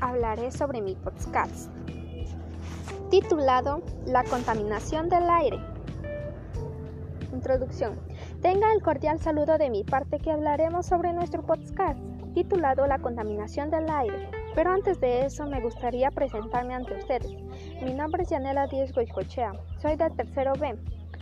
hablaré sobre mi podcast titulado La contaminación del aire. Introducción. Tenga el cordial saludo de mi parte que hablaremos sobre nuestro podcast titulado La contaminación del aire. Pero antes de eso me gustaría presentarme ante ustedes. Mi nombre es Yanela Díez Goicochea. Soy del tercero B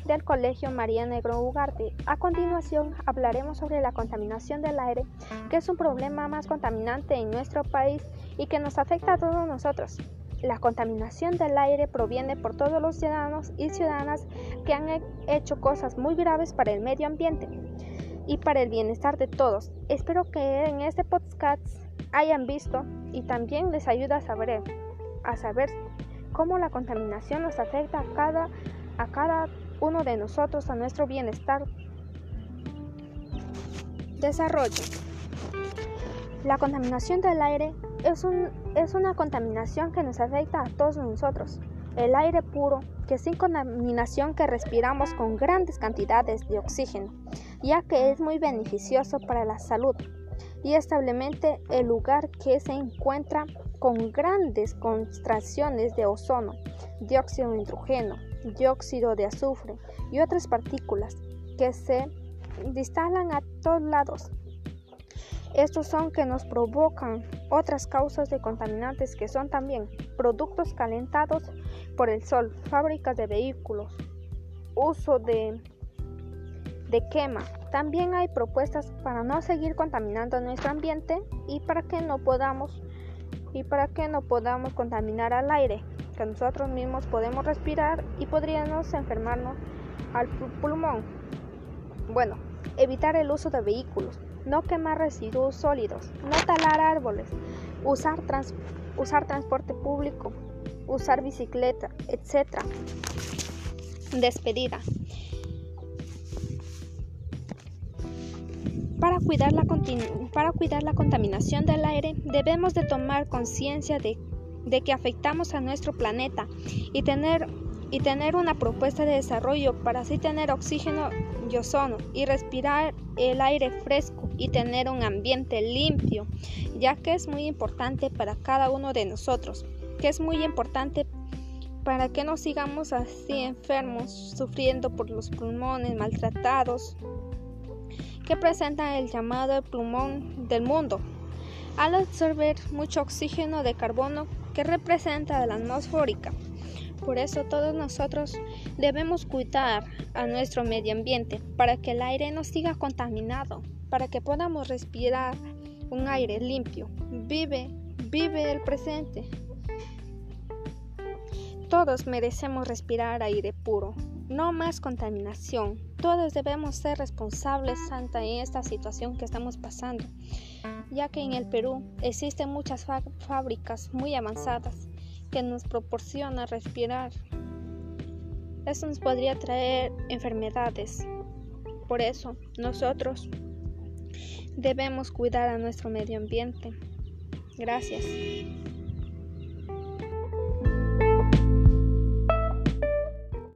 del Colegio María Negro Ugarte. A continuación hablaremos sobre la contaminación del aire, que es un problema más contaminante en nuestro país y que nos afecta a todos nosotros. La contaminación del aire proviene por todos los ciudadanos y ciudadanas que han hecho cosas muy graves para el medio ambiente y para el bienestar de todos. Espero que en este podcast hayan visto y también les ayude a saber, a saber cómo la contaminación nos afecta a cada, a cada uno de nosotros a nuestro bienestar. Desarrollo. La contaminación del aire es, un, es una contaminación que nos afecta a todos nosotros. El aire puro, que sin contaminación que respiramos con grandes cantidades de oxígeno, ya que es muy beneficioso para la salud y establemente el lugar que se encuentra con grandes concentraciones de ozono, dióxido de nitrógeno, dióxido de azufre y otras partículas que se instalan a todos lados. Estos son que nos provocan otras causas de contaminantes que son también productos calentados por el sol, fábricas de vehículos, uso de, de quema. También hay propuestas para no seguir contaminando nuestro ambiente y para que no podamos y para que no podamos contaminar al aire que nosotros mismos podemos respirar y podríamos enfermarnos al pulmón. Bueno, evitar el uso de vehículos, no quemar residuos sólidos, no talar árboles, usar, usar transporte público, usar bicicleta, etc. Despedida. Para cuidar, la para cuidar la contaminación del aire debemos de tomar conciencia de, de, que afectamos a nuestro planeta y tener, y tener una propuesta de desarrollo para así tener oxígeno y ozono y respirar el aire fresco y tener un ambiente limpio, ya que es muy importante para cada uno de nosotros, que es muy importante para que no sigamos así enfermos, sufriendo por los pulmones maltratados, que presenta el llamado pulmón del mundo, al absorber mucho oxígeno de carbono que representa la atmosférica. Por eso todos nosotros debemos cuidar a nuestro medio ambiente para que el aire no siga contaminado, para que podamos respirar un aire limpio. Vive, vive el presente. Todos merecemos respirar aire puro, no más contaminación. Todos debemos ser responsables ante esta situación que estamos pasando, ya que en el Perú existen muchas fábricas muy avanzadas que nos proporcionan respirar. Esto nos podría traer enfermedades. Por eso, nosotros debemos cuidar a nuestro medio ambiente. Gracias.